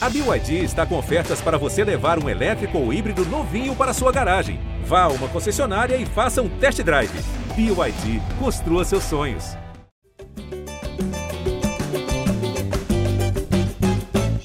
A BYD está com ofertas para você levar um elétrico ou híbrido novinho para sua garagem. Vá a uma concessionária e faça um test drive. BYD, construa seus sonhos.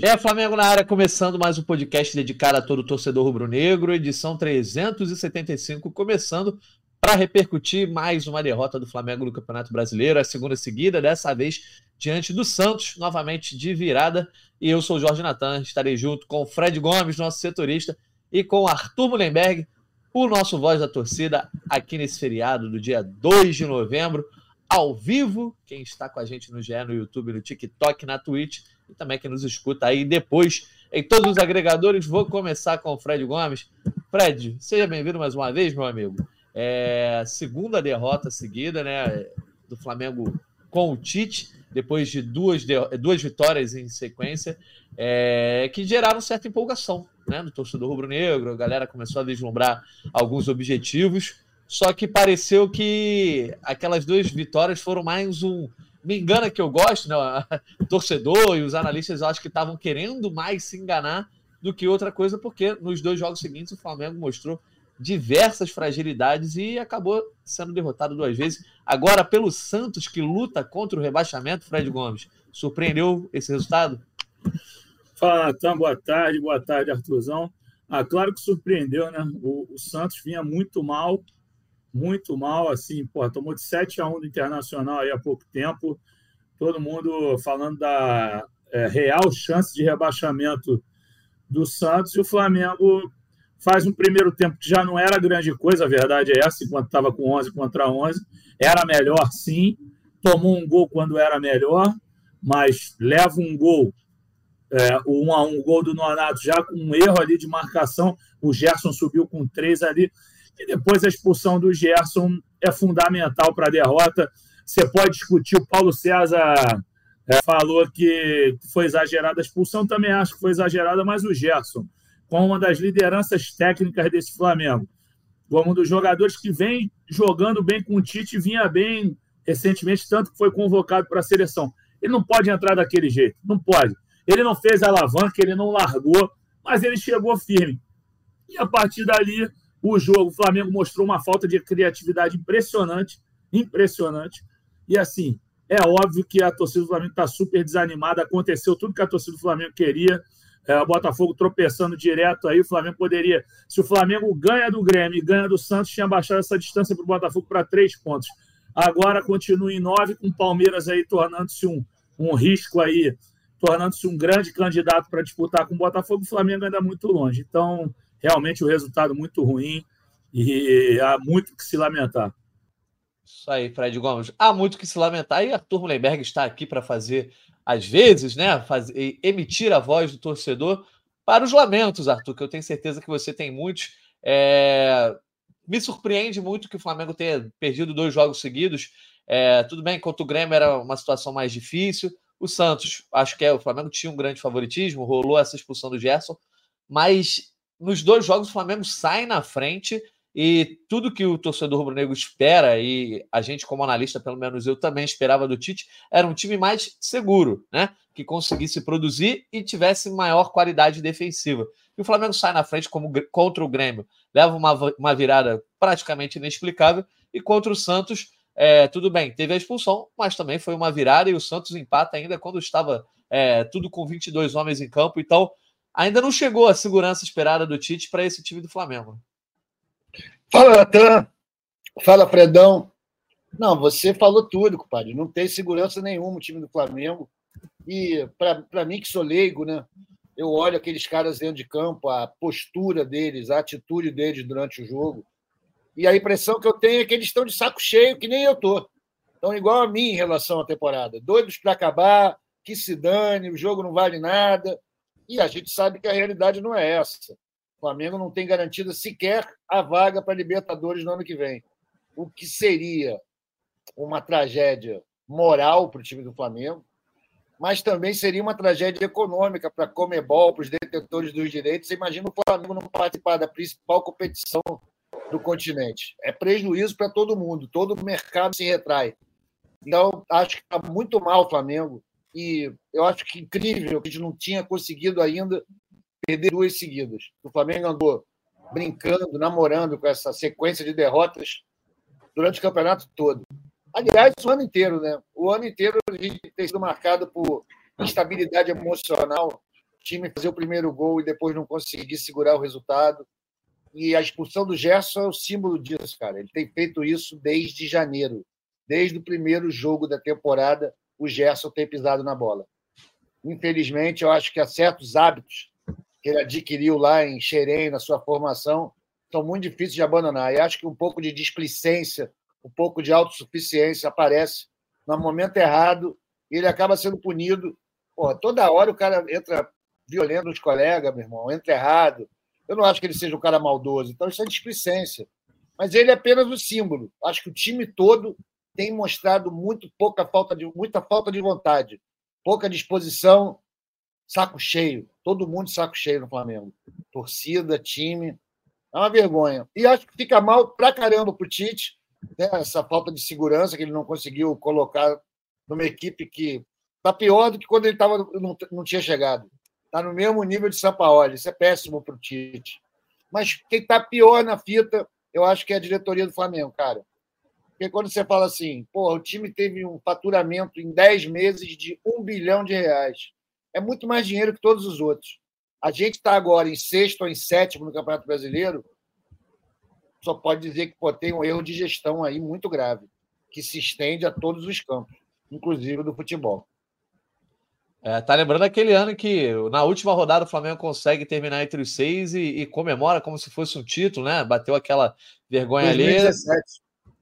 É Flamengo na área, começando mais um podcast dedicado a todo torcedor rubro-negro, edição 375, começando para repercutir mais uma derrota do Flamengo no Campeonato Brasileiro, a segunda seguida, dessa vez diante do Santos, novamente de virada. E eu sou o Jorge Natan, estarei junto com o Fred Gomes, nosso setorista, e com o Arthur Mullenberg, o nosso voz da torcida, aqui nesse feriado do dia 2 de novembro, ao vivo. Quem está com a gente no GE, no YouTube, no TikTok, na Twitch e também quem nos escuta aí depois em todos os agregadores. Vou começar com o Fred Gomes. Fred, seja bem-vindo mais uma vez, meu amigo. É, segunda derrota seguida, né, do Flamengo com o Tite, depois de duas, duas vitórias em sequência, é, que geraram certa empolgação né, no torcedor rubro-negro. A galera começou a vislumbrar alguns objetivos, só que pareceu que aquelas duas vitórias foram mais um. Me engana que eu gosto, né? Torcedor e os analistas acho que estavam querendo mais se enganar do que outra coisa, porque nos dois jogos seguintes o Flamengo mostrou diversas fragilidades e acabou sendo derrotado duas vezes. Agora, pelo Santos, que luta contra o rebaixamento, Fred Gomes, surpreendeu esse resultado? Fala, Natan, boa tarde, boa tarde, Arthurzão. Ah, claro que surpreendeu, né? O, o, Santos vinha muito mal, muito mal, assim, pô, tomou de 7 a 1 do Internacional aí há pouco tempo. Todo mundo falando da é, real chance de rebaixamento do Santos e o Flamengo faz um primeiro tempo que já não era grande coisa, a verdade é essa, enquanto estava com 11 contra 11. Era melhor, sim. Tomou um gol quando era melhor, mas leva um gol, é, 1 a 1 gol do Nonato já com um erro ali de marcação. O Gerson subiu com três ali. E depois a expulsão do Gerson é fundamental para a derrota. Você pode discutir, o Paulo César é, falou que foi exagerada a expulsão, também acho que foi exagerada, mas o Gerson como uma das lideranças técnicas desse Flamengo, como um dos jogadores que vem jogando bem com o Tite, vinha bem recentemente, tanto que foi convocado para a seleção. Ele não pode entrar daquele jeito, não pode. Ele não fez alavanca, ele não largou, mas ele chegou firme. E a partir dali, o jogo, o Flamengo mostrou uma falta de criatividade impressionante, impressionante. E assim, é óbvio que a torcida do Flamengo está super desanimada, aconteceu tudo que a torcida do Flamengo queria, é, o Botafogo tropeçando direto aí, o Flamengo poderia. Se o Flamengo ganha do Grêmio e ganha do Santos, tinha baixado essa distância para o Botafogo para três pontos. Agora continua em nove, com o Palmeiras aí tornando-se um, um risco aí, tornando-se um grande candidato para disputar com o Botafogo, o Flamengo ainda muito longe. Então, realmente o resultado muito ruim e há muito que se lamentar. Isso aí, Fred Gomes. Há muito que se lamentar e Arthur Mullenberg está aqui para fazer às vezes, né, fazer, emitir a voz do torcedor para os lamentos, Arthur, que eu tenho certeza que você tem muitos. É... Me surpreende muito que o Flamengo tenha perdido dois jogos seguidos. É, tudo bem, contra o Grêmio era uma situação mais difícil. O Santos, acho que é, o Flamengo tinha um grande favoritismo, rolou essa expulsão do Gerson, mas nos dois jogos o Flamengo sai na frente e tudo que o torcedor rubro-negro espera, e a gente, como analista, pelo menos eu também esperava do Tite, era um time mais seguro, né? Que conseguisse produzir e tivesse maior qualidade defensiva. E o Flamengo sai na frente como contra o Grêmio, leva uma, uma virada praticamente inexplicável, e contra o Santos, é, tudo bem, teve a expulsão, mas também foi uma virada, e o Santos empata ainda quando estava é, tudo com 22 homens em campo, então ainda não chegou a segurança esperada do Tite para esse time do Flamengo. Fala, Natan. Fala, Fredão. Não, você falou tudo, compadre. Não tem segurança nenhuma o time do Flamengo. E, para mim, que sou leigo, né? Eu olho aqueles caras dentro de campo, a postura deles, a atitude deles durante o jogo. E a impressão que eu tenho é que eles estão de saco cheio, que nem eu tô. Estão igual a mim em relação à temporada. Doidos para acabar, que se dane, o jogo não vale nada. E a gente sabe que a realidade não é essa. Flamengo não tem garantida sequer a vaga para Libertadores no ano que vem. O que seria uma tragédia moral para o time do Flamengo, mas também seria uma tragédia econômica para a Comebol, para os detentores dos direitos. Você imagina o Flamengo não participar da principal competição do continente. É prejuízo para todo mundo, todo mercado se retrai. Então, acho que está muito mal o Flamengo. E eu acho que incrível que a gente não tinha conseguido ainda perder duas seguidas. O Flamengo andou brincando, namorando com essa sequência de derrotas durante o campeonato todo. Aliás, o ano inteiro, né? O ano inteiro a gente tem sido marcado por instabilidade emocional, o time fazer o primeiro gol e depois não conseguir segurar o resultado. E a expulsão do Gerson é o símbolo disso, cara. Ele tem feito isso desde janeiro. Desde o primeiro jogo da temporada, o Gerson tem pisado na bola. Infelizmente, eu acho que há certos hábitos que ele adquiriu lá em Xerém, na sua formação, são muito difíceis de abandonar. E acho que um pouco de displicência, um pouco de autossuficiência aparece no momento errado e ele acaba sendo punido. Pô, toda hora o cara entra violento nos colegas, meu irmão, entra errado. Eu não acho que ele seja um cara maldoso, então isso é displicência. Mas ele é apenas o símbolo. Acho que o time todo tem mostrado muito pouca falta de muita falta de vontade, pouca disposição, saco cheio. Todo mundo saco cheio no Flamengo. Torcida, time. É uma vergonha. E acho que fica mal pra caramba pro Tite, né? essa falta de segurança que ele não conseguiu colocar numa equipe que tá pior do que quando ele tava, não, não tinha chegado. Está no mesmo nível de São Paulo. Isso é péssimo para o Tite. Mas quem está pior na fita, eu acho que é a diretoria do Flamengo, cara. Porque quando você fala assim, pô, o time teve um faturamento em 10 meses de um bilhão de reais. É muito mais dinheiro que todos os outros. A gente está agora em sexto ou em sétimo no Campeonato Brasileiro. Só pode dizer que pô, tem um erro de gestão aí muito grave, que se estende a todos os campos, inclusive do futebol. É, tá lembrando aquele ano que na última rodada o Flamengo consegue terminar entre os seis e, e comemora como se fosse um título, né? Bateu aquela vergonha 2017. ali.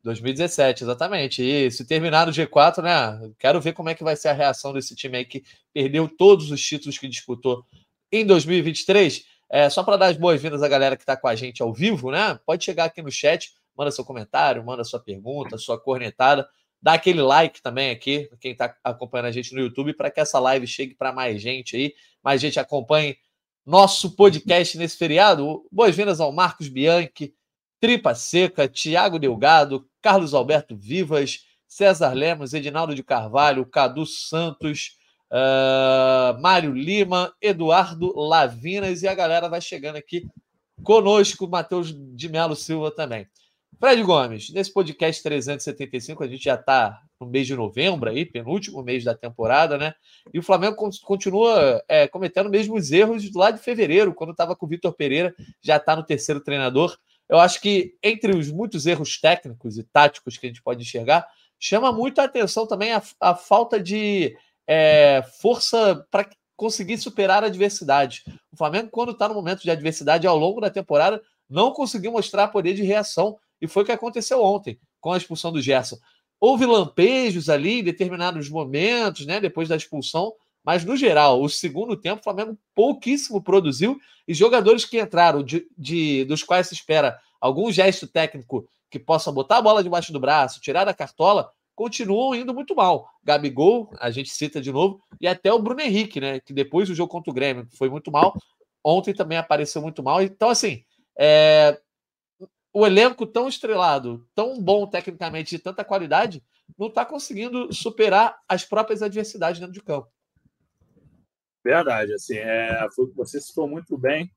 2017, exatamente. E se terminar no G4, né? Quero ver como é que vai ser a reação desse time aí que perdeu todos os títulos que disputou em 2023. É, só para dar as boas-vindas à galera que está com a gente ao vivo, né? Pode chegar aqui no chat, manda seu comentário, manda sua pergunta, sua cornetada. Dá aquele like também aqui, quem está acompanhando a gente no YouTube, para que essa live chegue para mais gente aí, mais gente acompanhe nosso podcast nesse feriado. Boas-vindas ao Marcos Bianchi, Tripa Seca, Tiago Delgado, Carlos Alberto Vivas, César Lemos, Edinaldo de Carvalho, Cadu Santos, uh, Mário Lima, Eduardo Lavinas e a galera vai chegando aqui conosco, Matheus de Melo Silva também. Fred Gomes, nesse podcast 375, a gente já está no mês de novembro, aí, penúltimo mês da temporada, né? E o Flamengo continua é, cometendo os mesmos erros lá de fevereiro, quando estava com o Vitor Pereira, já está no terceiro treinador. Eu acho que entre os muitos erros técnicos e táticos que a gente pode enxergar, chama muito a atenção também a, a falta de é, força para conseguir superar a adversidade. O Flamengo, quando está no momento de adversidade ao longo da temporada, não conseguiu mostrar poder de reação e foi o que aconteceu ontem com a expulsão do Gerson. Houve lampejos ali em determinados momentos, né, depois da expulsão, mas no geral, o segundo tempo, o Flamengo pouquíssimo produziu e jogadores que entraram, de, de, dos quais se espera algum gesto técnico que possa botar a bola debaixo do braço, tirar da cartola, continuam indo muito mal. Gabigol, a gente cita de novo, e até o Bruno Henrique, né, que depois do jogo contra o Grêmio foi muito mal, ontem também apareceu muito mal. Então, assim, é, o elenco tão estrelado, tão bom tecnicamente, de tanta qualidade, não está conseguindo superar as próprias adversidades dentro de campo. Verdade, assim, é, você citou muito bem.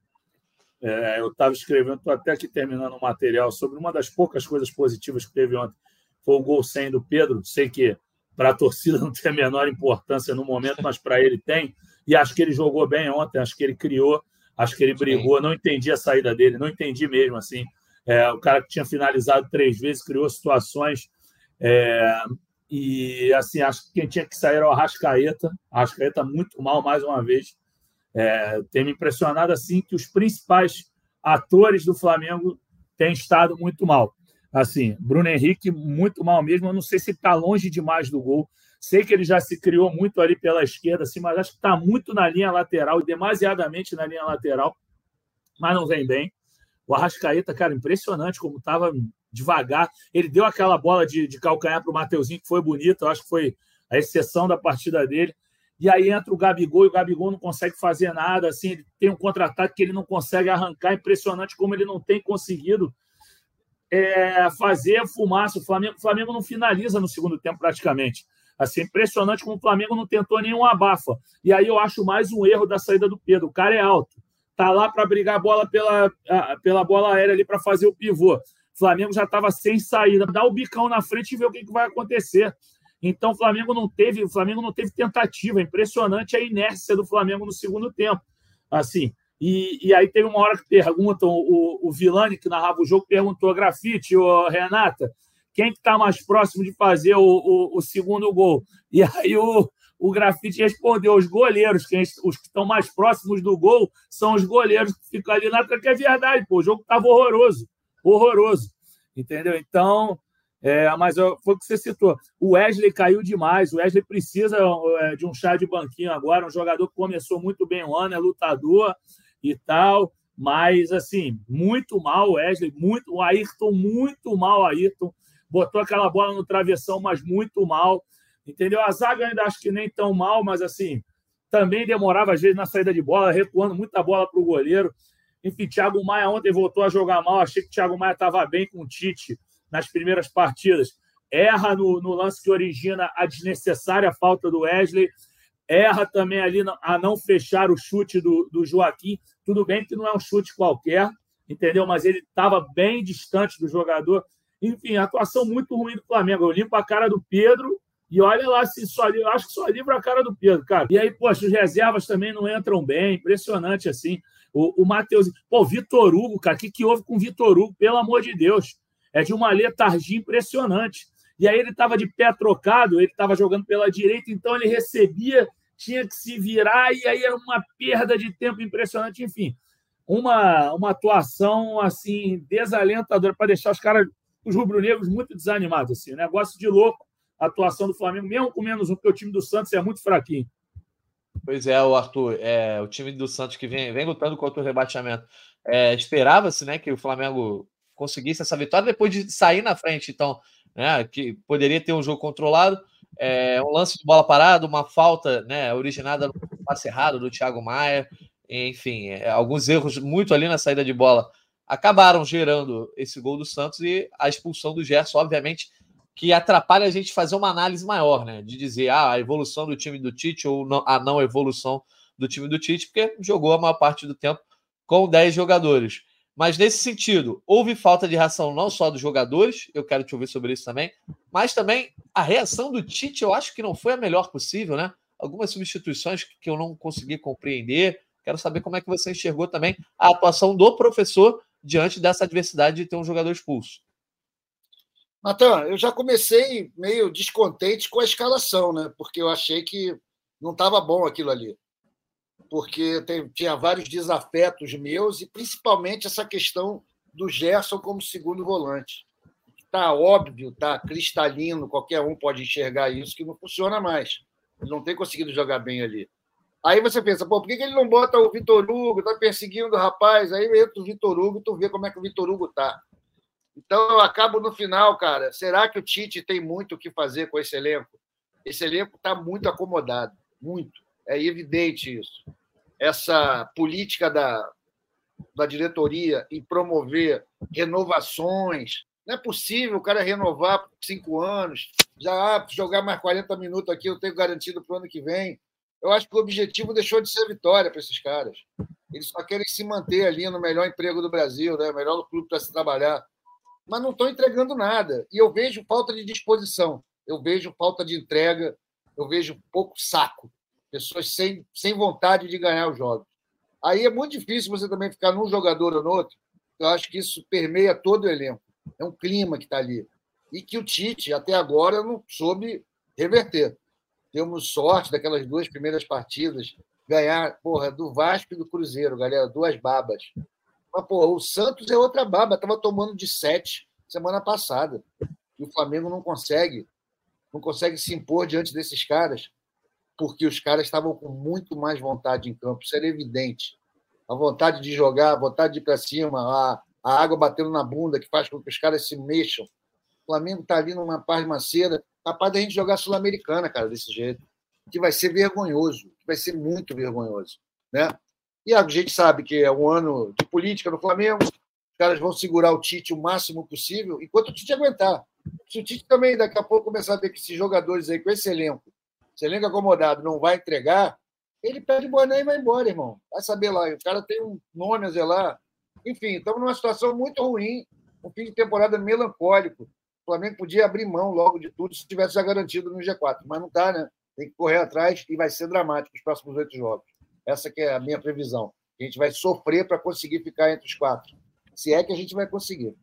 É, eu estava escrevendo, estou até aqui terminando um material sobre uma das poucas coisas positivas que teve ontem. Foi o gol sem do Pedro. Sei que para a torcida não tem a menor importância no momento, mas para ele tem. E acho que ele jogou bem ontem, acho que ele criou, acho que ele brigou. Não entendi a saída dele, não entendi mesmo assim. É, o cara que tinha finalizado três vezes criou situações. É, e assim, acho que quem tinha que sair era o Arrascaeta. Arrascaeta muito mal mais uma vez. É, tem me impressionado assim que os principais atores do Flamengo têm estado muito mal. Assim, Bruno Henrique muito mal mesmo. Eu não sei se está longe demais do gol. Sei que ele já se criou muito ali pela esquerda, assim, mas acho que está muito na linha lateral e demasiadamente na linha lateral, mas não vem bem. O Arrascaeta, cara, impressionante como estava devagar. Ele deu aquela bola de, de calcanhar para o Mateuzinho, que foi bonita, eu acho que foi a exceção da partida dele. E aí entra o Gabigol e o Gabigol não consegue fazer nada. Assim, ele tem um contra-ataque que ele não consegue arrancar. Impressionante como ele não tem conseguido é, fazer fumaça. O Flamengo, o Flamengo não finaliza no segundo tempo praticamente. Assim, impressionante como o Flamengo não tentou nenhum abafa. E aí eu acho mais um erro da saída do Pedro. O cara é alto. Tá lá para brigar a bola pela, pela bola aérea ali para fazer o pivô. Flamengo já estava sem saída. Dá o bicão na frente e vê o que, que vai acontecer. Então o Flamengo não teve, o Flamengo não teve tentativa. Impressionante a inércia do Flamengo no segundo tempo. Assim, e, e aí teve uma hora que perguntam, o, o Vilani, que narrava o jogo, perguntou, grafite, ô, Renata, quem que está mais próximo de fazer o, o, o, segundo gol? E aí o, o grafite respondeu: os goleiros, quem, os que estão mais próximos do gol são os goleiros que ficam ali na que é verdade, pô, o jogo estava horroroso, horroroso. Entendeu? Então, é, mas foi o que você citou. O Wesley caiu demais. O Wesley precisa é, de um chá de banquinho agora. Um jogador que começou muito bem o ano, é lutador e tal. Mas, assim, muito mal o Wesley, muito, o Ayrton, muito mal o Ayrton botou aquela bola no travessão, mas muito mal. Entendeu? A zaga ainda acho que nem tão mal, mas assim, também demorava às vezes na saída de bola, recuando muita bola para o goleiro. Enfim, Thiago Maia ontem voltou a jogar mal. Achei que Thiago Maia estava bem com o Tite nas primeiras partidas. Erra no, no, lance que origina a desnecessária falta do Wesley. Erra também ali a não fechar o chute do, do Joaquim. Tudo bem que não é um chute qualquer, entendeu? Mas ele estava bem distante do jogador. Enfim, atuação muito ruim do Flamengo. Eu limpo a cara do Pedro e olha lá se só eu acho que só livra a cara do Pedro, cara. E aí, poxa, os reservas também não entram bem, impressionante assim. O, o Matheus, pô, Vitor Hugo, cara, o que, que houve com o Vitor Hugo? Pelo amor de Deus. É de uma letargia impressionante. E aí ele estava de pé trocado, ele estava jogando pela direita, então ele recebia, tinha que se virar, e aí era uma perda de tempo impressionante, enfim. Uma, uma atuação assim desalentadora para deixar os caras os rubro-negros muito desanimados. Assim, negócio de louco a atuação do Flamengo, mesmo com menos um, porque o time do Santos é muito fraquinho. Pois é, o Arthur, é, o time do Santos que vem, vem lutando contra o rebaixamento. É, Esperava-se né, que o Flamengo conseguisse essa vitória depois de sair na frente, então, né, que poderia ter um jogo controlado. É, um lance de bola parada, uma falta né, originada no passe errado do Thiago Maia, enfim, é, alguns erros muito ali na saída de bola acabaram gerando esse gol do Santos e a expulsão do Gerson, obviamente, que atrapalha a gente fazer uma análise maior, né? De dizer ah, a evolução do time do Tite ou não, a não evolução do time do Tite, porque jogou a maior parte do tempo com 10 jogadores. Mas nesse sentido, houve falta de reação não só dos jogadores, eu quero te ouvir sobre isso também, mas também a reação do Tite, eu acho que não foi a melhor possível, né? Algumas substituições que eu não consegui compreender. Quero saber como é que você enxergou também a atuação do professor diante dessa adversidade de ter um jogador expulso. Natan, eu já comecei meio descontente com a escalação, né? Porque eu achei que não estava bom aquilo ali. Porque tem, tinha vários desafetos meus e principalmente essa questão do Gerson como segundo volante. Está óbvio, está cristalino, qualquer um pode enxergar isso, que não funciona mais. Ele não tem conseguido jogar bem ali. Aí você pensa, pô, por que, ele não bota o Vitor Hugo? Tá perseguindo o rapaz. Aí entra o Vitor Hugo, tu vê como é que o Vitor Hugo tá. Então eu acabo no final, cara. Será que o Tite tem muito o que fazer com esse elenco? Esse elenco está muito acomodado, muito. É evidente isso. Essa política da, da diretoria em promover renovações. Não é possível o cara renovar por cinco anos, já ah, jogar mais 40 minutos aqui, eu tenho garantido para o ano que vem eu acho que o objetivo deixou de ser vitória para esses caras. Eles só querem se manter ali no melhor emprego do Brasil, né? melhor clube para se trabalhar. Mas não estão entregando nada. E eu vejo falta de disposição, eu vejo falta de entrega, eu vejo pouco saco. Pessoas sem, sem vontade de ganhar os jogos. Aí é muito difícil você também ficar num jogador ou no outro. Eu acho que isso permeia todo o elenco. É um clima que está ali. E que o Tite, até agora, não soube reverter. Temos sorte daquelas duas primeiras partidas ganhar, porra, do Vasco e do Cruzeiro, galera, duas babas. Mas, porra, o Santos é outra baba, tava tomando de sete semana passada. E o Flamengo não consegue, não consegue se impor diante desses caras, porque os caras estavam com muito mais vontade em campo, isso era evidente. A vontade de jogar, a vontade de ir para cima, a, a água batendo na bunda que faz com que os caras se mexam. O Flamengo está ali numa paz maceira, capaz da gente jogar Sul-Americana, cara, desse jeito. Que vai ser vergonhoso, que vai ser muito vergonhoso. Né? E a gente sabe que é um ano de política no Flamengo, os caras vão segurar o Tite o máximo possível, enquanto o Tite aguentar. Se o Tite também daqui a pouco começar a ver que esses jogadores aí com esse elenco, esse elenco acomodado, não vai entregar, ele pede boné e vai embora, irmão. Vai saber lá. O cara tem um nome a zelar. Enfim, estamos numa situação muito ruim, um fim de temporada melancólico. O Flamengo podia abrir mão logo de tudo se tivesse já garantido no G4, mas não está, né? Tem que correr atrás e vai ser dramático os próximos oito jogos. Essa que é a minha previsão. A gente vai sofrer para conseguir ficar entre os quatro. Se é que a gente vai conseguir.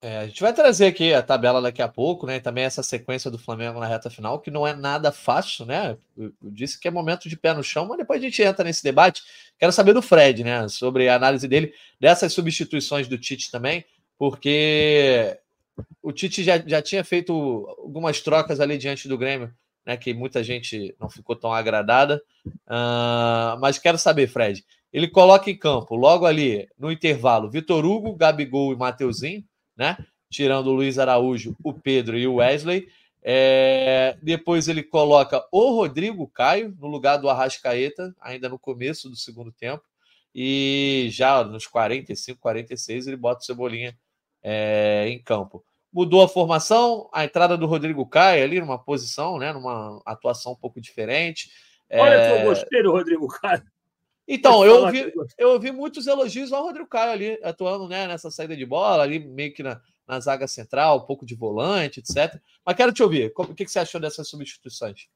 É, a gente vai trazer aqui a tabela daqui a pouco, né? E também essa sequência do Flamengo na reta final, que não é nada fácil, né? Eu, disse que é momento de pé no chão, mas depois a gente entra nesse debate. Quero saber do Fred, né? Sobre a análise dele dessas substituições do Tite também, porque o Tite já, já tinha feito algumas trocas ali diante do Grêmio, né? Que muita gente não ficou tão agradada. Uh, mas quero saber, Fred. Ele coloca em campo, logo ali no intervalo, Vitor Hugo, Gabigol e Mateuzinho né? Tirando o Luiz Araújo, o Pedro e o Wesley. É... depois ele coloca o Rodrigo Caio no lugar do Arrascaeta, ainda no começo do segundo tempo. E já nos 45, 46, ele bota o Cebolinha é, em campo. Mudou a formação, a entrada do Rodrigo Caio ali numa posição, né, numa atuação um pouco diferente. Olha é... que eu gostei do Rodrigo Caio. Então, eu ouvi, eu ouvi muitos elogios ao Rodrigo Caio ali, atuando né, nessa saída de bola, ali meio que na, na zaga central, um pouco de volante, etc. Mas quero te ouvir, o que, que você achou dessas substituições?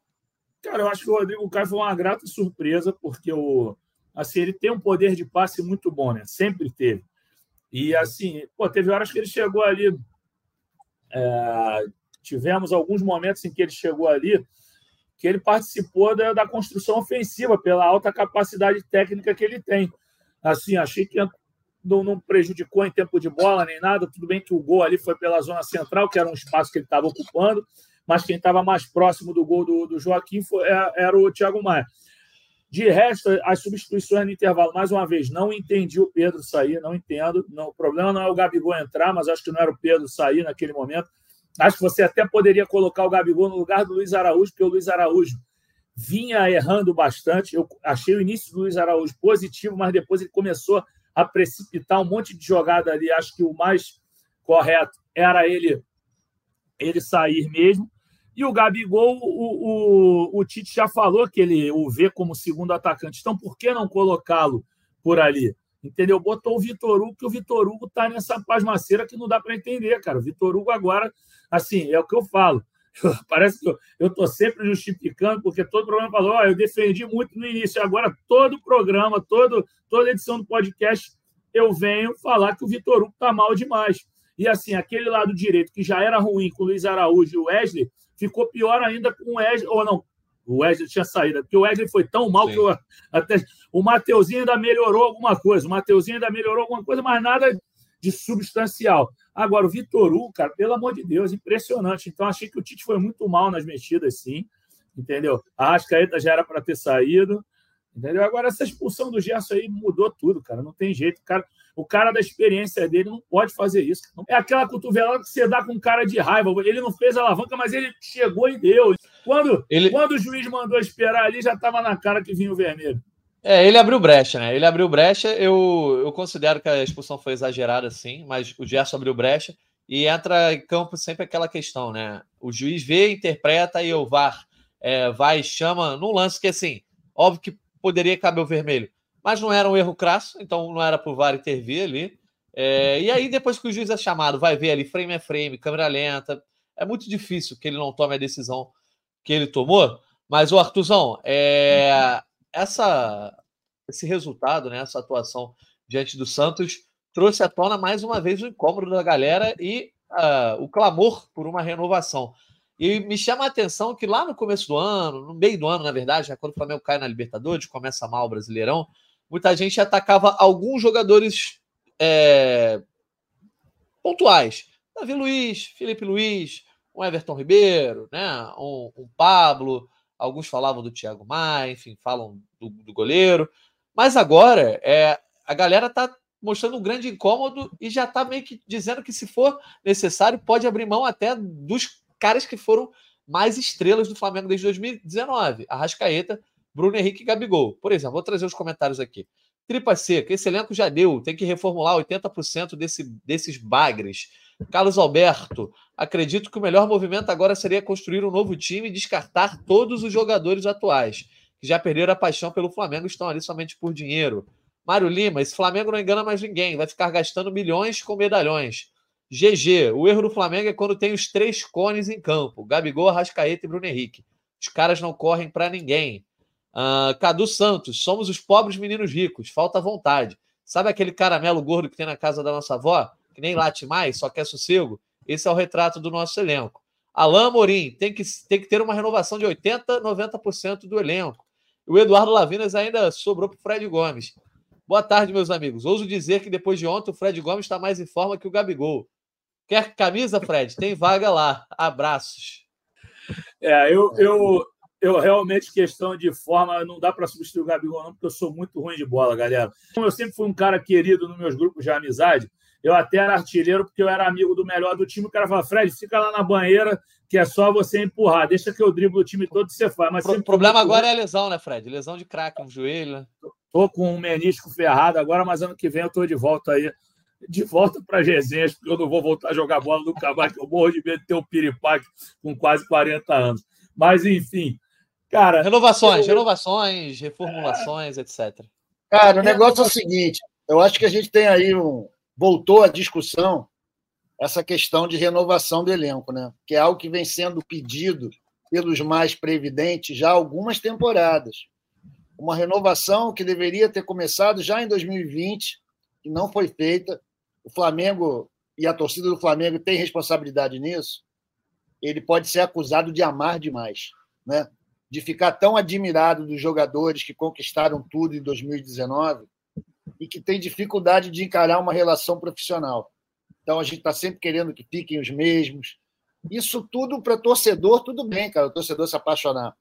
Cara, eu acho que o Rodrigo Caio foi uma grata surpresa, porque o, assim, ele tem um poder de passe muito bom, né? Sempre teve. E assim, pô, teve horas que ele chegou ali. É, tivemos alguns momentos em que ele chegou ali que ele participou da, da, construção ofensiva pela alta capacidade técnica que ele tem. Assim, achei que não, não, prejudicou em tempo de bola nem nada. Tudo bem que o gol ali foi pela zona central, que era um espaço que ele estava ocupando, mas quem estava mais próximo do gol do, do Joaquim foi, é, era o Thiago Maia. De resto, as substituições no intervalo, mais uma vez, não entendi o Pedro sair, não entendo. Não, o problema não é o Gabigol entrar, mas acho que não era o Pedro sair naquele momento. Acho que você até poderia colocar o Gabigol no lugar do Luiz Araújo, porque o Luiz Araújo vinha errando bastante. Eu achei o início do Luiz Araújo positivo, mas depois ele começou a precipitar um monte de jogada ali. Acho que o mais correto era ele ele sair mesmo. E o Gabigol, o, o, o Tite já falou que ele o vê como segundo atacante. Então, por que não colocá-lo por ali? entendeu? Botou o Vitor Hugo, que o Vitor Hugo tá nessa pasmaceira que não dá para entender, cara. O Vitor Hugo agora, assim, é o que eu falo. Parece que eu estou sempre justificando, porque todo programa falou, oh, eu defendi muito no início, agora todo programa, todo, toda edição do podcast, eu venho falar que o Vitor Hugo está mal demais. E assim, aquele lado direito que já era ruim com o Luiz Araújo e o Wesley, ficou pior ainda com o Wesley, ou não, o Wesley tinha saído, porque o Wesley foi tão mal Sim. que eu, até o Mateuzinho ainda melhorou alguma coisa, o Mateuzinho ainda melhorou alguma coisa, mas nada de substancial. Agora, o Vitor Hugo, cara, pelo amor de Deus, impressionante. Então, achei que o Tite foi muito mal nas mexidas, sim. Entendeu? A Rascaeta já era para ter saído. Entendeu? Agora, essa expulsão do Gerson aí mudou tudo, cara. Não tem jeito. Cara, o cara da experiência dele não pode fazer isso. É aquela cotovelada que você dá com cara de raiva. Ele não fez a alavanca, mas ele chegou e deu. Quando, ele... quando o juiz mandou esperar ali, já estava na cara que vinha o vermelho. É, ele abriu brecha, né? Ele abriu brecha. Eu, eu considero que a expulsão foi exagerada, sim, mas o Gerson abriu brecha e entra em campo sempre aquela questão, né? O juiz vê, interpreta e o VAR é, vai e chama num lance que, assim, óbvio que poderia caber o vermelho, mas não era um erro crasso, então não era por VAR intervir ali. É, e aí, depois que o juiz é chamado, vai ver ali frame a frame, câmera lenta. É muito difícil que ele não tome a decisão que ele tomou. Mas, o Artuzão, é, essa, esse resultado, né, essa atuação diante do Santos, trouxe à tona mais uma vez o incômodo da galera e uh, o clamor por uma renovação. E me chama a atenção que lá no começo do ano, no meio do ano, na verdade, já quando o Flamengo cai na Libertadores, começa mal o Brasileirão, muita gente atacava alguns jogadores é, pontuais. Davi Luiz, Felipe Luiz, um Everton Ribeiro, né? um, um Pablo, alguns falavam do Thiago Maia, enfim, falam do, do goleiro. Mas agora é, a galera está mostrando um grande incômodo e já está meio que dizendo que, se for necessário, pode abrir mão até dos caras que foram mais estrelas do Flamengo desde 2019. Arrascaeta, Bruno Henrique e Gabigol. Por exemplo, vou trazer os comentários aqui. Tripa seca, esse elenco já deu, tem que reformular 80% desse, desses bagres. Carlos Alberto, Acredito que o melhor movimento agora seria construir um novo time e descartar todos os jogadores atuais, que já perderam a paixão pelo Flamengo e estão ali somente por dinheiro. Mário Lima, esse Flamengo não engana mais ninguém, vai ficar gastando milhões com medalhões. GG, o erro do Flamengo é quando tem os três cones em campo: Gabigol, Arrascaeta e Bruno Henrique. Os caras não correm para ninguém. Uh, Cadu Santos, somos os pobres meninos ricos, falta vontade. Sabe aquele caramelo gordo que tem na casa da nossa avó, que nem late mais, só quer sossego? Esse é o retrato do nosso elenco. Alain Morim, tem que, tem que ter uma renovação de 80%, 90% do elenco. O Eduardo Lavinas ainda sobrou para o Fred Gomes. Boa tarde, meus amigos. Ouso dizer que depois de ontem o Fred Gomes está mais em forma que o Gabigol. Quer camisa, Fred? Tem vaga lá. Abraços. É, eu, eu, eu realmente, questão de forma, não dá para substituir o Gabigol, não, porque eu sou muito ruim de bola, galera. Como eu sempre fui um cara querido nos meus grupos de amizade, eu até era artilheiro porque eu era amigo do melhor do time. O cara fala, Fred, fica lá na banheira, que é só você empurrar. Deixa que eu driblo o time todo e você faz. Mas o problema agora é a lesão, né, Fred? Lesão de craque, um joelho, né? Tô com um menisco ferrado agora, mas ano que vem eu tô de volta aí. De volta para resenhas, porque eu não vou voltar a jogar bola nunca mais, que eu morro de medo de ter um piripaque com quase 40 anos. Mas, enfim, cara. Renovações, eu... renovações, reformulações, etc. Cara, o negócio é o seguinte: eu acho que a gente tem aí um, voltou à discussão essa questão de renovação do elenco, né? que é algo que vem sendo pedido pelos mais previdentes já há algumas temporadas. Uma renovação que deveria ter começado já em 2020, e não foi feita. O Flamengo e a torcida do Flamengo tem responsabilidade nisso. Ele pode ser acusado de amar demais, né? De ficar tão admirado dos jogadores que conquistaram tudo em 2019 e que tem dificuldade de encarar uma relação profissional. Então a gente está sempre querendo que fiquem os mesmos. Isso tudo para torcedor, tudo bem, cara, o torcedor se apaixonar.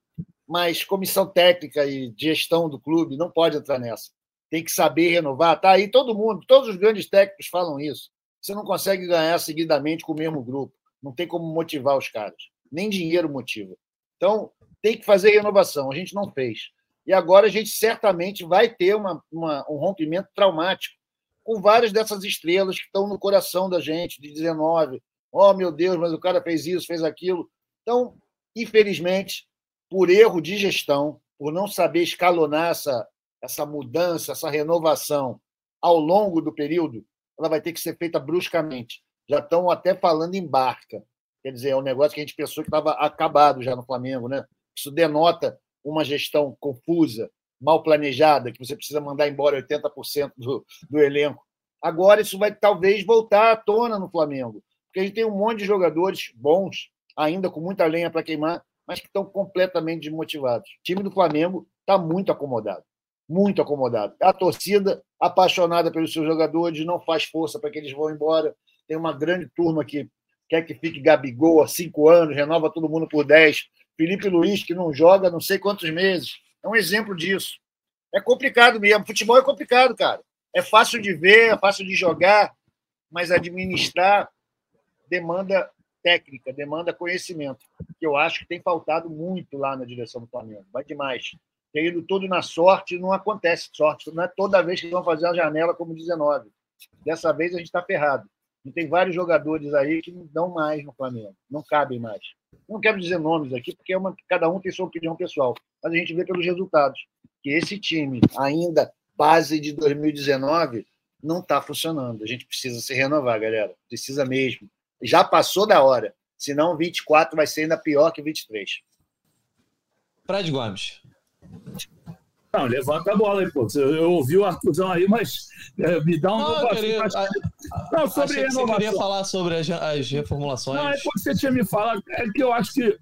Mas comissão técnica e gestão do clube não pode entrar nessa. Tem que saber renovar. Tá aí todo mundo, todos os grandes técnicos falam isso. Você não consegue ganhar seguidamente com o mesmo grupo. Não tem como motivar os caras. Nem dinheiro motiva. Então, tem que fazer renovação. A gente não fez. E agora a gente certamente vai ter uma, uma, um rompimento traumático com várias dessas estrelas que estão no coração da gente, de 19. Oh, meu Deus, mas o cara fez isso, fez aquilo. Então, infelizmente, por erro de gestão, por não saber escalonar essa, essa mudança, essa renovação ao longo do período, ela vai ter que ser feita bruscamente. Já estão até falando em barca. Quer dizer, é um negócio que a gente pensou que estava acabado já no Flamengo, né? Isso denota uma gestão confusa, mal planejada, que você precisa mandar embora 80% do, do elenco. Agora isso vai talvez voltar à tona no Flamengo, porque a gente tem um monte de jogadores bons, ainda com muita lenha para queimar, mas que estão completamente desmotivados. O time do Flamengo está muito acomodado, muito acomodado. A torcida apaixonada pelos seus jogadores não faz força para que eles vão embora. Tem uma grande turma que quer que fique Gabigol há cinco anos, renova todo mundo por dez. Felipe Luiz, que não joga não sei quantos meses. É um exemplo disso. É complicado mesmo. Futebol é complicado, cara. É fácil de ver, é fácil de jogar, mas administrar demanda técnica, demanda conhecimento, que eu acho que tem faltado muito lá na direção do Flamengo. Vai demais. Tem ido tudo na sorte, não acontece sorte. Não é toda vez que vão fazer a janela como 19. Dessa vez a gente está ferrado. E tem vários jogadores aí que não dão mais no Flamengo, não cabem mais. Não quero dizer nomes aqui, porque é uma, cada um tem sua opinião pessoal, mas a gente vê pelos resultados que esse time, ainda base de 2019, não está funcionando. A gente precisa se renovar, galera. Precisa mesmo. Já passou da hora. Senão, 24 vai ser ainda pior que 23. Fred Gomes. Não, levanta a bola aí, pô. Eu ouvi o Arthurzão aí, mas é, me dá um. Não, eu queria, não, sobre Achei renovação. Você queria falar sobre as, as reformulações. Não, é porque você tinha me falado. É que eu acho que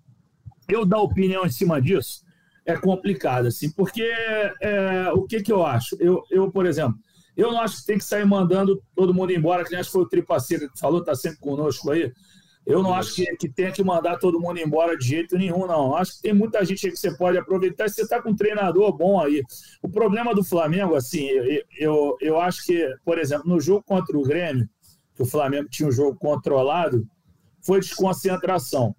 eu dar opinião em cima disso é complicado, assim, porque é, o que, que eu acho? Eu, eu, por exemplo, eu não acho que tem que sair mandando todo mundo embora, que nem acho que foi o Tripaceira que falou, está sempre conosco aí. Eu não acho que, que tenha que mandar todo mundo embora de jeito nenhum, não. Acho que tem muita gente aí que você pode aproveitar e você está com um treinador bom aí. O problema do Flamengo, assim, eu, eu, eu acho que, por exemplo, no jogo contra o Grêmio, que o Flamengo tinha um jogo controlado, foi desconcentração.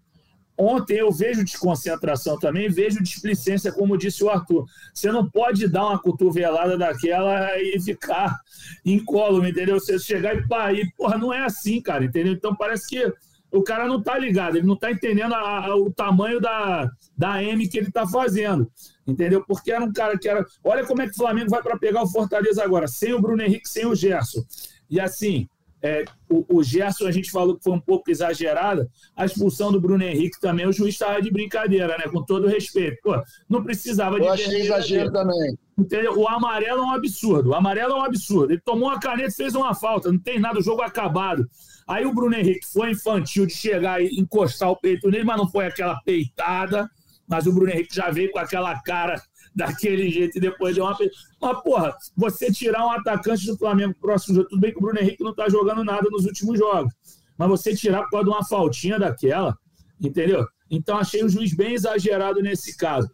Ontem eu vejo desconcentração também, vejo displicência, como disse o Arthur. Você não pode dar uma cotovelada daquela e ficar incólume, entendeu? Você chegar e parir. Porra, não é assim, cara, entendeu? Então parece que o cara não tá ligado, ele não tá entendendo a, a, o tamanho da, da M que ele tá fazendo. Entendeu? Porque era um cara que era. Olha como é que o Flamengo vai para pegar o Fortaleza agora, sem o Bruno Henrique, sem o Gerson. E assim, é, o, o, Gerson, a gente falou que foi um pouco exagerada. A expulsão do Bruno Henrique também, o juiz estava de brincadeira, né? Com todo respeito. Pô, não precisava Eu de. Eu achei exagero também. Entendeu? O amarelo é um absurdo. O amarelo é um absurdo. Ele tomou uma caneta e fez uma falta. Não tem nada, o jogo acabado. Aí o Bruno Henrique foi infantil de chegar e encostar o peito nele, mas não foi aquela peitada. Mas o Bruno Henrique já veio com aquela cara daquele jeito e depois deu uma. Mas, porra, você tirar um atacante do Flamengo próximo jogo, tudo bem que o Bruno Henrique não tá jogando nada nos últimos jogos, mas você tirar por causa de uma faltinha daquela, entendeu? Então achei o juiz bem exagerado nesse caso.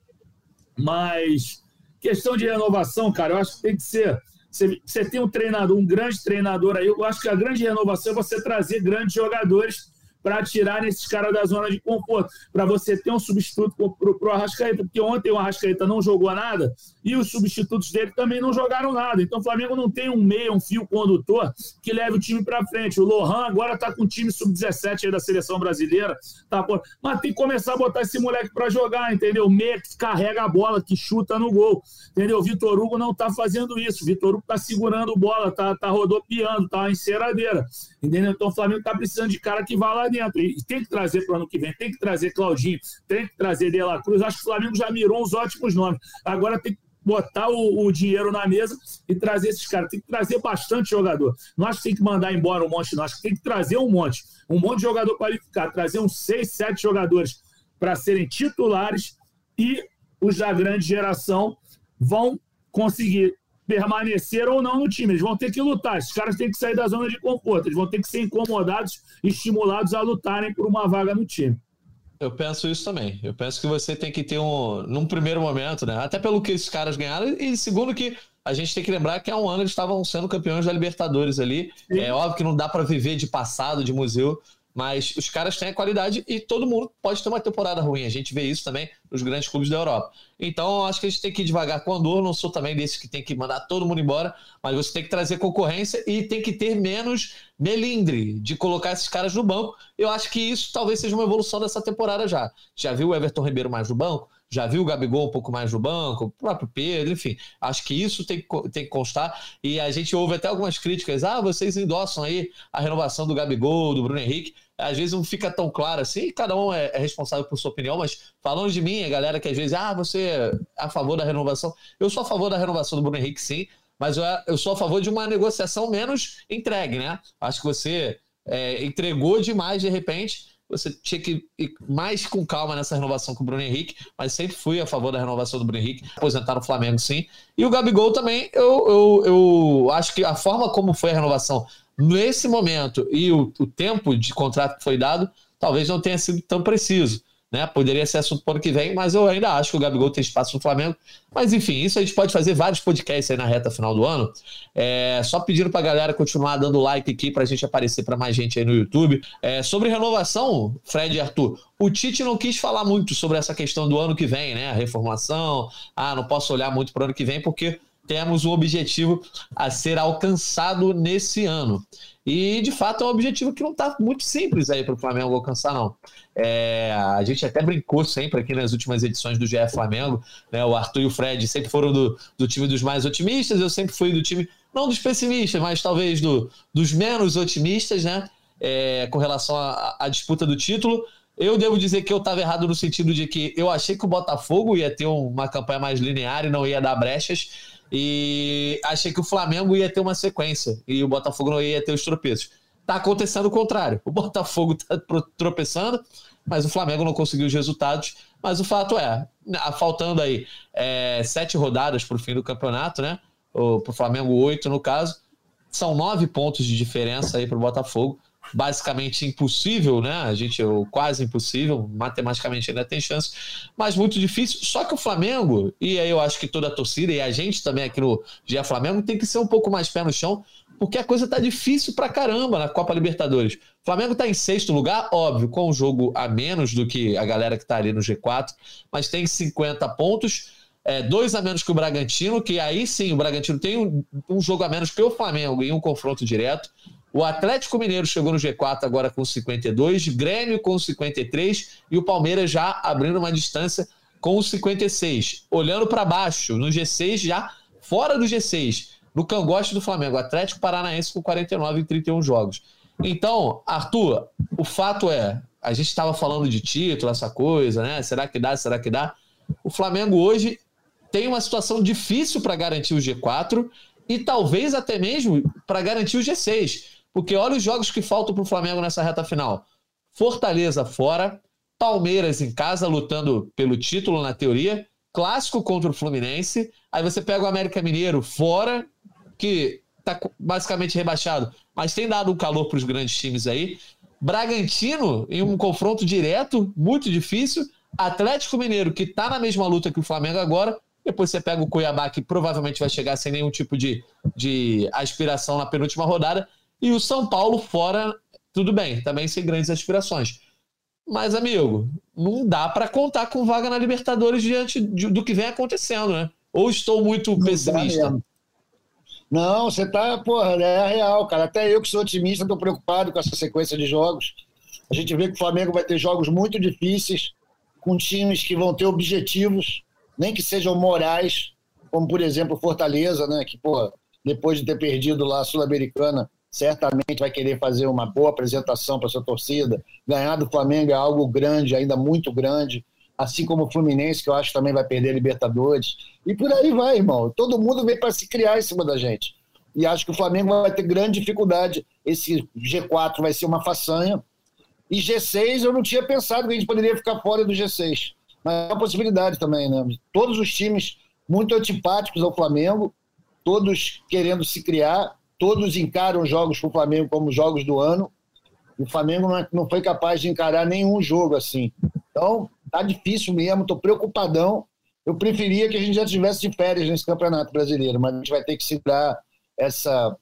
Mas questão de renovação, cara, eu acho que tem que ser. Você, tem um treinador, um grande treinador aí, eu acho que a grande renovação é você trazer grandes jogadores para tirar esses caras da zona de conforto, para você ter um substituto para o Arrascaeta, porque ontem o Arrascaeta não jogou nada e os substitutos dele também não jogaram nada. Então o Flamengo não tem um meio, um fio condutor que leve o time para frente. O Lohan agora está com o time sub-17 da seleção brasileira, tá, mas tem que começar a botar esse moleque para jogar, entendeu? Meia que carrega a bola, que chuta no gol, entendeu? O Vitor Hugo não está fazendo isso. O Vitor Hugo está segurando bola, tá, tá rodopiando, tá enceradeira, entendeu? Então o Flamengo está precisando de cara que vá lá dentro. E tem que trazer para o ano que vem, tem que trazer Claudinho, tem que trazer De La Cruz. Acho que o Flamengo já mirou uns ótimos nomes. Agora tem que botar o, o, dinheiro na mesa e trazer esses caras. Tem que trazer bastante jogador. Não acho que tem que mandar embora um monte, não. Acho que tem que trazer um monte. Um monte de jogador qualificado. Trazer uns seis, sete jogadores para serem titulares e os da grande geração vão conseguir permanecer ou não no time. Eles vão ter que lutar. Esses caras têm que sair da zona de conforto. Eles vão ter que ser incomodados, estimulados a lutarem por uma vaga no time. Eu penso isso também. Eu penso que você tem que ter um. Num primeiro momento, né? Até pelo que esses caras ganharam, e segundo que a gente tem que lembrar que há um ano eles estavam sendo campeões da Libertadores ali. Sim. É óbvio que não dá para viver de passado, de museu, mas os caras têm a qualidade e todo mundo pode ter uma temporada ruim. A gente vê isso também nos grandes clubes da Europa. Então, acho que a gente tem que ir devagar com a dor. Não sou também desse que tem que mandar todo mundo embora, mas você tem que trazer concorrência e tem que ter menos melindre de colocar esses caras no banco. Eu acho que isso talvez seja uma evolução dessa temporada já. Já viu o Everton Ribeiro mais no banco? já viu o Gabigol um pouco mais no banco, o próprio Pedro, enfim. Acho que isso tem que, tem que constar. E a gente ouve até algumas críticas. Ah, vocês endossam aí a renovação do Gabigol, do Bruno Henrique. Às vezes não fica tão claro assim, cada um é, é responsável por sua opinião, mas falando de mim, a galera que às vezes, ah, você é a favor da renovação. Eu sou a favor da renovação do Bruno Henrique, sim, mas eu, eu sou a favor de uma negociação menos entregue, né? Acho que você é, entregou demais de repente você tinha que ir mais com calma nessa renovação com o Bruno Henrique, mas sempre fui a favor da renovação do Bruno Henrique, aposentar no Flamengo, sim. E o Gabigol também, eu, eu, eu acho que a forma como foi a renovação nesse momento e o, o tempo de contrato que foi dado, talvez não tenha sido tão preciso. Né? Poderia ser assunto para o ano que vem, mas eu ainda acho que o Gabigol tem espaço no Flamengo. Mas enfim, isso a gente pode fazer vários podcasts aí na reta final do ano. É, só pedindo para a galera continuar dando like aqui para a gente aparecer para mais gente aí no YouTube. É, sobre renovação, Fred e Arthur, o Tite não quis falar muito sobre essa questão do ano que vem, né? A reformação. Ah, não posso olhar muito para o ano que vem porque temos um objetivo a ser alcançado nesse ano. E, de fato, é um objetivo que não está muito simples aí para o Flamengo alcançar, não. É, a gente até brincou sempre aqui nas últimas edições do GE Flamengo, né? O Arthur e o Fred sempre foram do, do time dos mais otimistas, eu sempre fui do time, não dos pessimistas, mas talvez do, dos menos otimistas, né? É, com relação à disputa do título. Eu devo dizer que eu estava errado no sentido de que eu achei que o Botafogo ia ter uma campanha mais linear e não ia dar brechas. E achei que o Flamengo ia ter uma sequência e o Botafogo não ia ter os tropeços. Tá acontecendo o contrário. O Botafogo tá tropeçando, mas o Flamengo não conseguiu os resultados. Mas o fato é, faltando aí é, sete rodadas para o fim do campeonato, né? Para o Flamengo, oito no caso. São nove pontos de diferença aí para o Botafogo basicamente impossível, né? A gente, ou quase impossível, matematicamente ainda tem chance, mas muito difícil. Só que o Flamengo, e aí eu acho que toda a torcida e a gente também aqui no Dia Flamengo tem que ser um pouco mais pé no chão, porque a coisa tá difícil pra caramba na Copa Libertadores. O Flamengo tá em sexto lugar, óbvio, com um jogo a menos do que a galera que tá ali no G4, mas tem 50 pontos. É, dois a menos que o Bragantino, que aí sim o Bragantino tem um, um jogo a menos que o Flamengo em um confronto direto. O Atlético Mineiro chegou no G4 agora com 52, Grêmio com 53 e o Palmeiras já abrindo uma distância com 56. Olhando para baixo, no G6 já fora do G6, no cangote do Flamengo, Atlético Paranaense com 49 em 31 jogos. Então, Arthur, o fato é, a gente estava falando de título, essa coisa, né? Será que dá? Será que dá? O Flamengo hoje tem uma situação difícil para garantir o G4 e talvez até mesmo para garantir o G6. Porque olha os jogos que faltam para o Flamengo nessa reta final: Fortaleza fora, Palmeiras em casa lutando pelo título na teoria, clássico contra o Fluminense. Aí você pega o América Mineiro fora, que está basicamente rebaixado, mas tem dado um calor para os grandes times aí. Bragantino em um confronto direto, muito difícil. Atlético Mineiro, que está na mesma luta que o Flamengo agora. Depois você pega o Cuiabá, que provavelmente vai chegar sem nenhum tipo de, de aspiração na penúltima rodada. E o São Paulo fora, tudo bem, também sem grandes aspirações. Mas, amigo, não dá para contar com vaga na Libertadores diante do que vem acontecendo, né? Ou estou muito não pessimista? Não, você tá, porra, é real, cara. Até eu que sou otimista, estou preocupado com essa sequência de jogos. A gente vê que o Flamengo vai ter jogos muito difíceis, com times que vão ter objetivos, nem que sejam morais, como por exemplo Fortaleza, né? Que, porra, depois de ter perdido lá a Sul-Americana, certamente vai querer fazer uma boa apresentação para sua torcida. Ganhar do Flamengo é algo grande, ainda muito grande assim como o Fluminense, que eu acho que também vai perder a Libertadores. E por aí vai, irmão. Todo mundo vem para se criar em cima da gente. E acho que o Flamengo vai ter grande dificuldade. Esse G4 vai ser uma façanha. E G6 eu não tinha pensado que a gente poderia ficar fora do G6. Mas é uma possibilidade também, né? Todos os times muito antipáticos ao Flamengo, todos querendo se criar, todos encaram os jogos para o Flamengo como jogos do ano. E o Flamengo não, é, não foi capaz de encarar nenhum jogo assim. Então, tá difícil mesmo, tô preocupadão. Eu preferia que a gente já tivesse de férias nesse Campeonato Brasileiro, mas a gente vai ter que segurar essa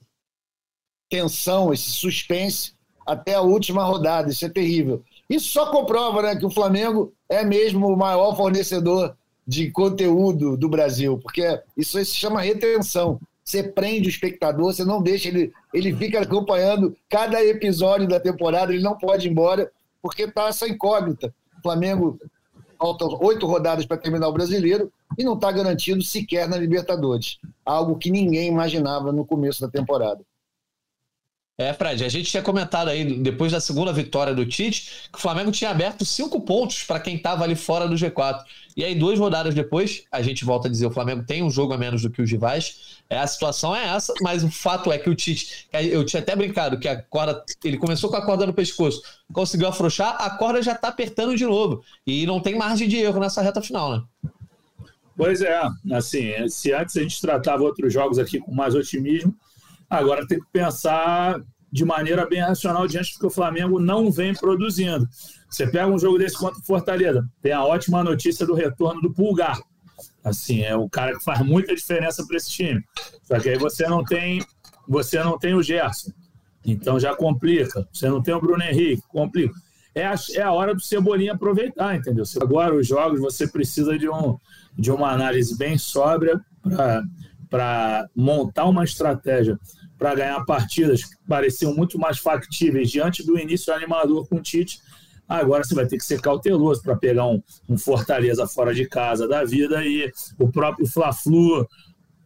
tensão, esse suspense até a última rodada. Isso é terrível. Isso só comprova né, que o Flamengo é mesmo o maior fornecedor de conteúdo do Brasil, porque isso se chama retenção. Você prende o espectador, você não deixa ele, ele fica acompanhando cada episódio da temporada, ele não pode ir embora, porque tá essa incógnita. Flamengo faltam oito rodadas para terminar o brasileiro e não está garantido sequer na Libertadores. Algo que ninguém imaginava no começo da temporada. É, Fred, a gente tinha comentado aí, depois da segunda vitória do Tite, que o Flamengo tinha aberto cinco pontos para quem estava ali fora do G4. E aí, duas rodadas depois, a gente volta a dizer: o Flamengo tem um jogo a menos do que os rivais. É, a situação é essa, mas o fato é que o Tite, eu tinha até brincado que a corda, ele começou com a corda no pescoço, conseguiu afrouxar, a corda já está apertando de novo. E não tem margem de erro nessa reta final, né? Pois é, assim, se antes a gente tratava outros jogos aqui com mais otimismo, Agora tem que pensar de maneira bem racional diante do que o Flamengo não vem produzindo. Você pega um jogo desse contra o Fortaleza, tem a ótima notícia do retorno do Pulgar. Assim, é o cara que faz muita diferença para esse time. Só que aí você não tem, você não tem o Gerson. Então já complica. Você não tem o Bruno Henrique, complica. É a, é a hora do Cebolinha aproveitar, entendeu? Agora os jogos você precisa de, um, de uma análise bem sóbria para montar uma estratégia para ganhar partidas que pareciam muito mais factíveis diante do início animador com o Tite. Agora você vai ter que ser cauteloso para pegar um, um, Fortaleza fora de casa da vida e o próprio Fla-Flu,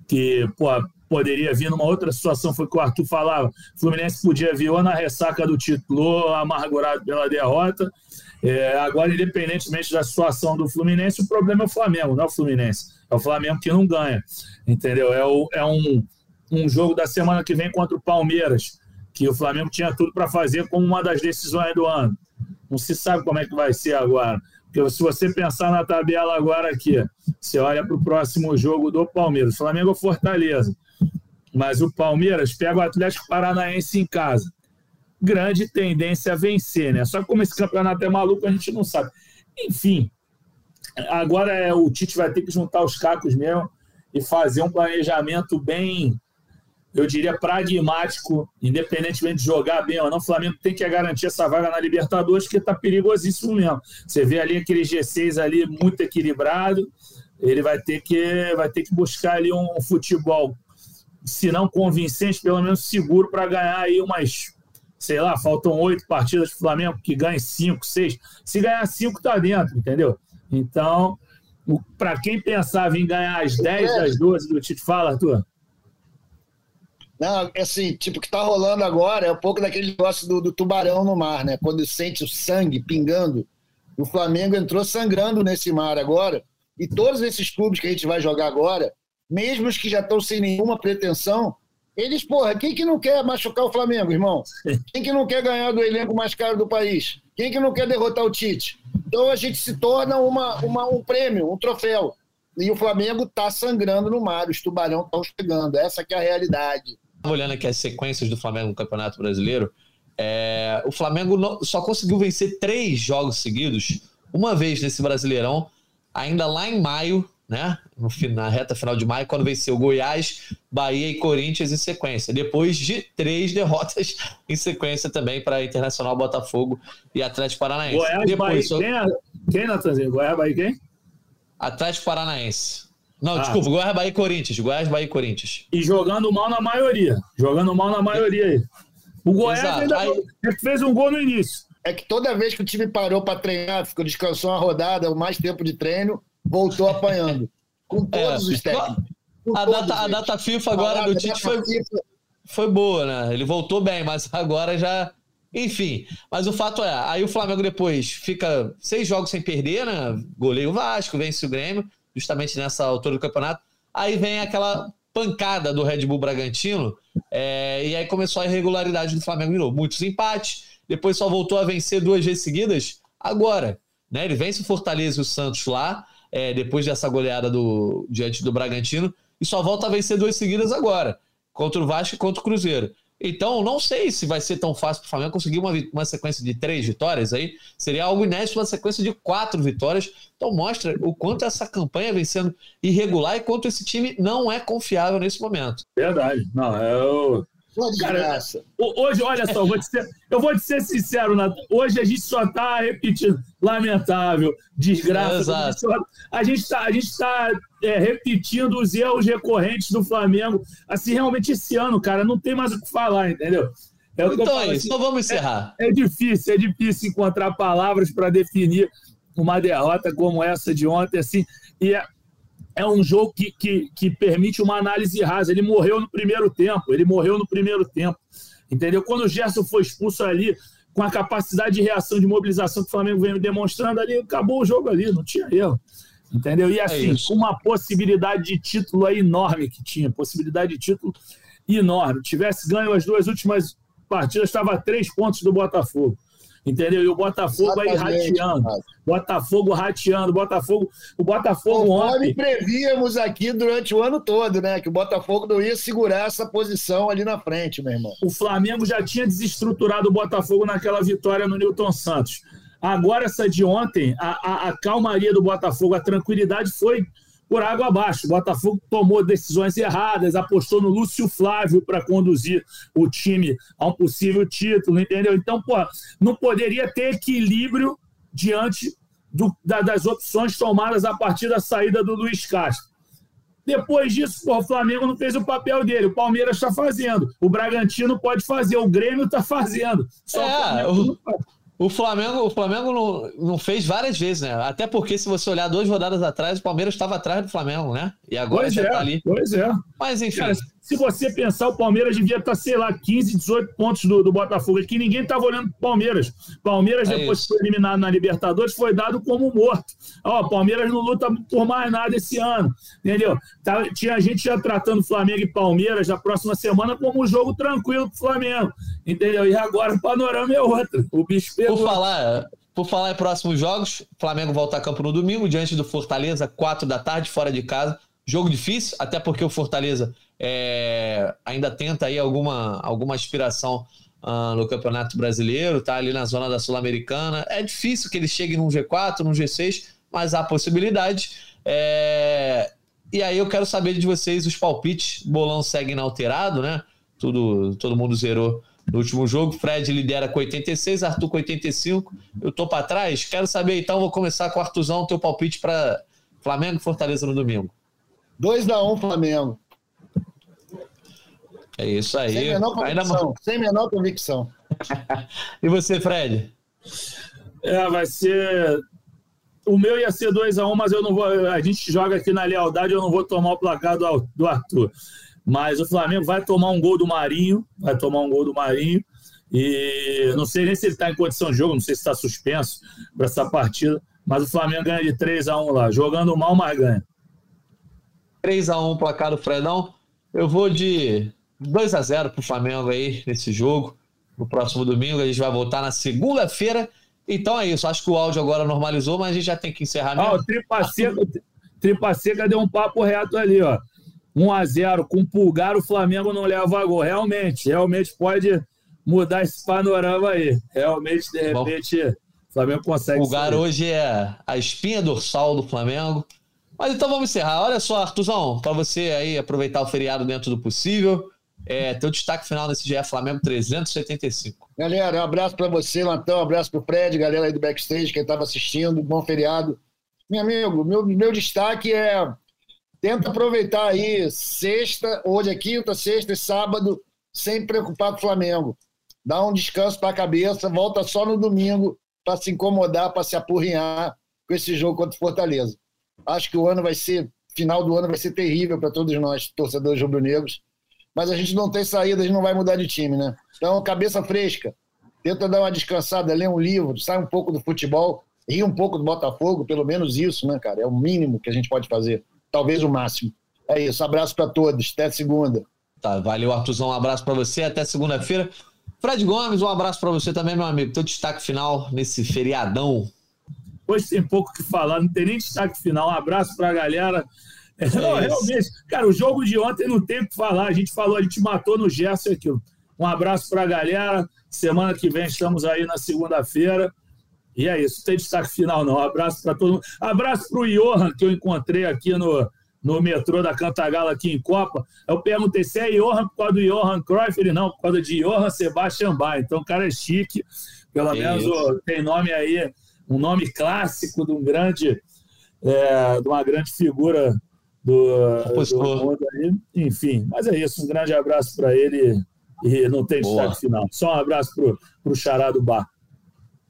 que pô, poderia vir numa outra situação, foi o que o Arthur falava. Fluminense podia vir ou na ressaca do título, ou amargurado pela derrota. É, agora, independentemente da situação do Fluminense, o problema é o Flamengo, não é o Fluminense. É o Flamengo que não ganha. Entendeu? É, o, é um, um jogo da semana que vem contra o Palmeiras, que o Flamengo tinha tudo para fazer como uma das decisões do ano. Não se sabe como é que vai ser agora. Porque se você pensar na tabela agora aqui, você olha para o próximo jogo do Palmeiras. Flamengo Fortaleza. Mas o Palmeiras pega o Atlético Paranaense em casa. Grande tendência a vencer, né? Só que como esse campeonato é maluco, a gente não sabe. Enfim, agora é, o Tite vai ter que juntar os cacos mesmo e fazer um planejamento bem eu diria, pragmático, independentemente de jogar bem ou não, o Flamengo tem que garantir essa vaga na Libertadores, que está perigosíssimo mesmo. Você vê ali aquele G6 ali muito equilibrado, ele vai ter que, vai ter que buscar ali um futebol se não convincente, pelo menos seguro para ganhar aí umas, sei lá, faltam oito partidas para Flamengo, que ganhe cinco, seis. Se ganhar cinco, tá dentro, entendeu? Então, para quem pensava em ganhar as 10 das 12 do Tite, fala, Arthur. Não, assim, tipo, o que tá rolando agora é um pouco daquele negócio do, do, tubarão no mar, né? Quando sente o sangue pingando. O Flamengo entrou sangrando nesse mar agora. E todos esses clubes que a gente vai jogar agora, mesmo os que já estão sem nenhuma pretensão, eles, porra, quem que não quer machucar o Flamengo, irmão? Quem que não quer ganhar do elenco mais caro do país? Quem que não quer derrotar o Tite? Então a gente se torna uma, uma um prêmio, um troféu. E o Flamengo está sangrando no mar, os tubarão estão chegando. Essa que é a realidade. Olhando aqui as sequências do Flamengo no Campeonato Brasileiro, é, o Flamengo só conseguiu vencer três jogos seguidos, uma vez nesse Brasileirão, ainda lá em maio, né? No, na reta final de maio, quando venceu Goiás, Bahia e Corinthians em sequência. Depois de três derrotas em sequência também para Internacional Botafogo e Atlético Paranaense. Goiás, Depois, Bahia, quem, quem Natanzinho? Goiás, Bahia quem? Atlético Paranaense. Não, ah. desculpa, Goiás, Bahia e Corinthians. Goiás, Bahia e Corinthians. E jogando mal na maioria. Jogando mal na maioria aí. O Goiás Exato. ainda aí... fez um gol no início. É que toda vez que o time parou para treinar, ficou descansou uma rodada, mais tempo de treino, voltou apanhando. Com todos é, os técnicos. A data, a data FIFA agora do Tite foi, foi boa, né? Ele voltou bem, mas agora já. Enfim, mas o fato é, aí o Flamengo depois fica seis jogos sem perder, né? Goleia o Vasco, vence o Grêmio, justamente nessa altura do campeonato. Aí vem aquela pancada do Red Bull Bragantino, é, e aí começou a irregularidade do Flamengo de novo. Muitos empates, depois só voltou a vencer duas vezes seguidas, agora. Né? Ele vence o Fortaleza e o Santos lá, é, depois dessa goleada do, diante do Bragantino, e só volta a vencer duas seguidas agora, contra o Vasco e contra o Cruzeiro. Então, não sei se vai ser tão fácil para o Flamengo conseguir uma, uma sequência de três vitórias aí. Seria algo inédito uma sequência de quatro vitórias. Então, mostra o quanto essa campanha vem sendo irregular e quanto esse time não é confiável nesse momento. Verdade. Não, eu, Cara, hoje, olha só, eu vou, te ser, eu vou te ser sincero, Nath, hoje a gente só está repetindo. Lamentável, desgraça. a gente está a gente tá, é, repetindo os erros recorrentes do Flamengo. Assim, realmente, esse ano, cara, não tem mais o que falar, entendeu? É então é isso, então vamos encerrar. É, é difícil, é difícil encontrar palavras para definir uma derrota como essa de ontem, assim. E é, um jogo que, que, que permite uma análise rasa. Ele morreu no primeiro tempo, ele morreu no primeiro tempo. Entendeu? Quando o Gerson foi expulso ali, com a capacidade de reação, de mobilização que o Flamengo vem demonstrando ali, acabou o jogo ali, não tinha erro. Entendeu? E é assim, é uma possibilidade de título aí enorme que tinha, possibilidade de título enorme. Tivesse ganho as duas últimas partidas, estava a três pontos do Botafogo entendeu? E o Botafogo Exatamente, aí rateando. Cara. Botafogo rateando, Botafogo, o Botafogo Conforme ontem. prevíamos aqui durante o ano todo, né? Que o Botafogo não ia segurar essa posição ali na frente, meu irmão. O Flamengo já tinha desestruturado o Botafogo naquela vitória no Newton Santos. Agora, essa de ontem, a, a, a calmaria do Botafogo, a tranquilidade foi por água abaixo. O Botafogo tomou decisões erradas, apostou no Lúcio Flávio para conduzir o time a um possível título, entendeu? Então, pô, não poderia ter equilíbrio diante do, da, das opções tomadas a partir da saída do Luiz Castro. Depois disso, pô, o Flamengo não fez o papel dele, o Palmeiras está fazendo, o Bragantino pode fazer, o Grêmio está fazendo. Só é, o, o, o Flamengo, o Flamengo não, não fez várias vezes, né? Até porque, se você olhar duas rodadas atrás, o Palmeiras estava atrás do Flamengo, né? E agora pois já é, tá ali. Pois é. Mas, enfim. Cara, se você pensar, o Palmeiras devia estar, sei lá, 15, 18 pontos do, do Botafogo. Aqui ninguém estava olhando para o Palmeiras. Palmeiras, é depois que foi eliminado na Libertadores, foi dado como morto. Ó, o Palmeiras não luta por mais nada esse ano. Entendeu? Tá, tinha gente já tratando Flamengo e Palmeiras na próxima semana como um jogo tranquilo para o Flamengo. Entendeu? E agora o panorama é outro. O bicho pegou. Por falar, por falar em próximos jogos, Flamengo volta a campo no domingo, diante do Fortaleza, 4 da tarde, fora de casa. Jogo difícil, até porque o Fortaleza é, ainda tenta aí alguma, alguma aspiração uh, no Campeonato Brasileiro, tá ali na zona da Sul-Americana. É difícil que ele chegue num G4, num G6, mas há possibilidade. É, e aí eu quero saber de vocês os palpites. Bolão segue inalterado, né? Tudo, todo mundo zerou no último jogo. Fred lidera com 86, Arthur com 85. Eu tô para trás. Quero saber então, vou começar com o Arthurzão, teu palpite para Flamengo e Fortaleza no domingo. 2 a 1 um, Flamengo. É isso aí. Sem menor convicção. Ainda... Sem menor convicção. e você, Fred? É, vai ser. O meu ia ser 2x1, um, mas eu não vou. A gente joga aqui na lealdade, eu não vou tomar o placar do, do Arthur. Mas o Flamengo vai tomar um gol do Marinho, vai tomar um gol do Marinho. E não sei nem se ele está em condição de jogo, não sei se está suspenso para essa partida. Mas o Flamengo ganha de 3 a 1 lá. Jogando mal, mas ganha. 3 a 1 placar do Fredão. Eu vou de 2 a 0 pro Flamengo aí nesse jogo. No próximo domingo. A gente vai voltar na segunda-feira. Então é isso. Acho que o áudio agora normalizou, mas a gente já tem que encerrar mesmo. Ah, o Tripa Seca, deu um papo reto ali, ó. 1 a 0 com pulgar, o Flamengo não leva gol. Realmente, realmente pode mudar esse panorama aí. Realmente, de repente. Bom. O Flamengo consegue. O Gar hoje é a espinha dorsal do Flamengo. Mas então vamos encerrar. Olha só, Artuzão, para você aí aproveitar o feriado dentro do possível. É, teu destaque final nesse dia Flamengo 375. Galera, um abraço para você, Lantão, um abraço para o Fred, galera aí do backstage, quem estava assistindo, bom feriado. Meu amigo, meu, meu destaque é tenta aproveitar aí sexta, hoje é quinta, sexta e sábado, sem preocupar com o Flamengo. Dá um descanso para a cabeça, volta só no domingo para se incomodar, para se apurrinhar com esse jogo contra o Fortaleza. Acho que o ano vai ser, final do ano vai ser terrível para todos nós, torcedores rubro-negros, mas a gente não tem saída, a gente não vai mudar de time, né? Então, cabeça fresca, tenta dar uma descansada, ler um livro, sai um pouco do futebol, ri um pouco do Botafogo, pelo menos isso, né, cara? É o mínimo que a gente pode fazer, talvez o máximo. É isso, abraço para todos, até segunda. Tá, valeu, Artuzão, um abraço para você, até segunda-feira. Fred Gomes, um abraço para você também, meu amigo. Teu destaque final nesse feriadão. Hoje tem pouco que falar, não tem nem destaque final. Um abraço para a galera. É, não, realmente, cara, o jogo de ontem não tem o que falar. A gente falou, a gente matou no Gerson aquilo. Um abraço para a galera. Semana que vem estamos aí na segunda-feira. E é isso, não tem destaque final, não. Um abraço para todo mundo. Abraço para o Johan, que eu encontrei aqui no, no metrô da Cantagala aqui em Copa. Eu perguntei se é Johan por causa do Johan Cruyff. Ele não, por causa de Johan Sebastian Bach. Então o cara é chique. Pelo que menos isso. tem nome aí, um nome clássico de um grande, é, de uma grande figura do, do mundo aí. Enfim, mas é isso. Um grande abraço para ele e não tem Boa. destaque final. Só um abraço para o Xará do Bar.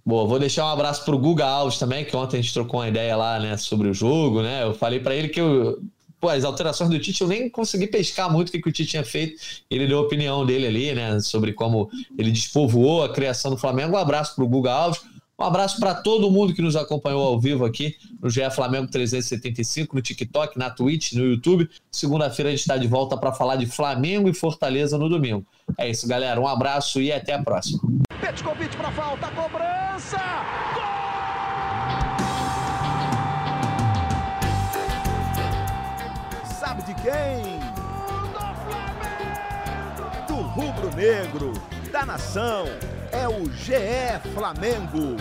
Boa, vou deixar um abraço para o Guga Alves também, que ontem a gente trocou uma ideia lá, né, sobre o jogo, né? Eu falei para ele que eu, pô, as alterações do Tite eu nem consegui pescar muito o que, que o Tite tinha feito. Ele deu a opinião dele ali, né, sobre como ele despovoou a criação do Flamengo. Um abraço para o Guga Alves. Um abraço para todo mundo que nos acompanhou ao vivo aqui no GE Flamengo 375, no TikTok, na Twitch, no YouTube. Segunda-feira a gente está de volta para falar de Flamengo e Fortaleza no domingo. É isso, galera. Um abraço e até a próxima. Petkovic para falta, cobrança! de quem? Do Do rubro-negro, da nação, é o GE Flamengo.